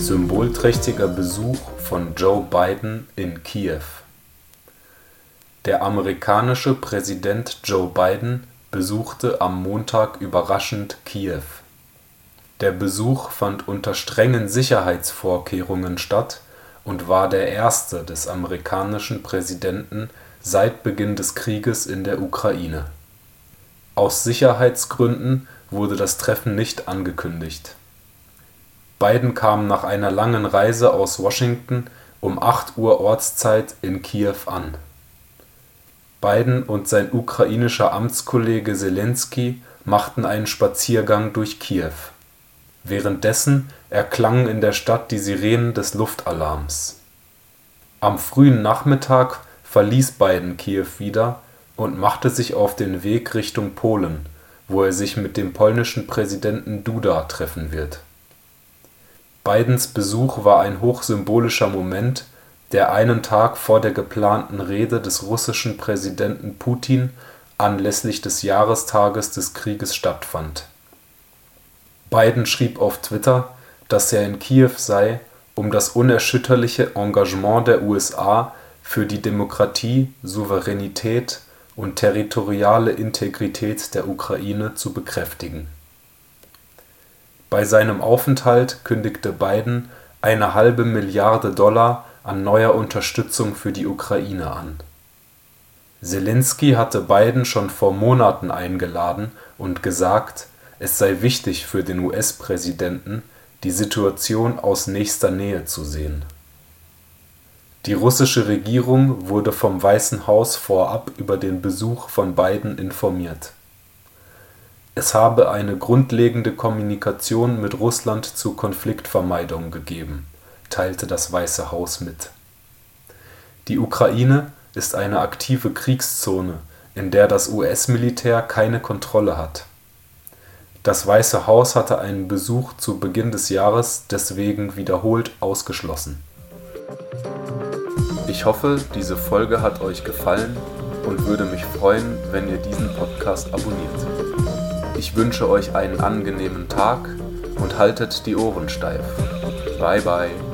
Symbolträchtiger Besuch von Joe Biden in Kiew. Der amerikanische Präsident Joe Biden besuchte am Montag überraschend Kiew. Der Besuch fand unter strengen Sicherheitsvorkehrungen statt und war der erste des amerikanischen Präsidenten seit Beginn des Krieges in der Ukraine. Aus Sicherheitsgründen wurde das Treffen nicht angekündigt Biden kam nach einer langen Reise aus Washington um 8 Uhr Ortszeit in Kiew an. Biden und sein ukrainischer Amtskollege Zelensky machten einen Spaziergang durch Kiew. Währenddessen erklangen in der Stadt die Sirenen des Luftalarms. Am frühen Nachmittag verließ Biden Kiew wieder und machte sich auf den Weg Richtung Polen, wo er sich mit dem polnischen Präsidenten Duda treffen wird Bidens Besuch war ein hochsymbolischer Moment, der einen Tag vor der geplanten Rede des russischen Präsidenten Putin anlässlich des Jahrestages des Krieges stattfand. Biden schrieb auf Twitter, dass er in Kiew sei, um das unerschütterliche Engagement der USA für die Demokratie, Souveränität und territoriale Integrität der Ukraine zu bekräftigen bei seinem Aufenthalt kündigte Biden eine halbe Milliarde Dollar an neuer Unterstützung für die Ukraine an. Zelensky hatte Biden schon vor Monaten eingeladen und gesagt, es sei wichtig für den US-Präsidenten, die Situation aus nächster Nähe zu sehen. Die russische Regierung wurde vom Weißen Haus vorab über den Besuch von Biden informiert es habe eine grundlegende Kommunikation mit Russland zur Konfliktvermeidung gegeben, teilte das Weiße Haus mit. Die Ukraine ist eine aktive Kriegszone, in der das US-Militär keine Kontrolle hat. Das Weiße Haus hatte einen Besuch zu Beginn des Jahres deswegen wiederholt ausgeschlossen. Ich hoffe, diese Folge hat euch gefallen und würde mich freuen, wenn ihr diesen Podcast abonniert. Ich wünsche euch einen angenehmen Tag und haltet die Ohren steif. Bye bye.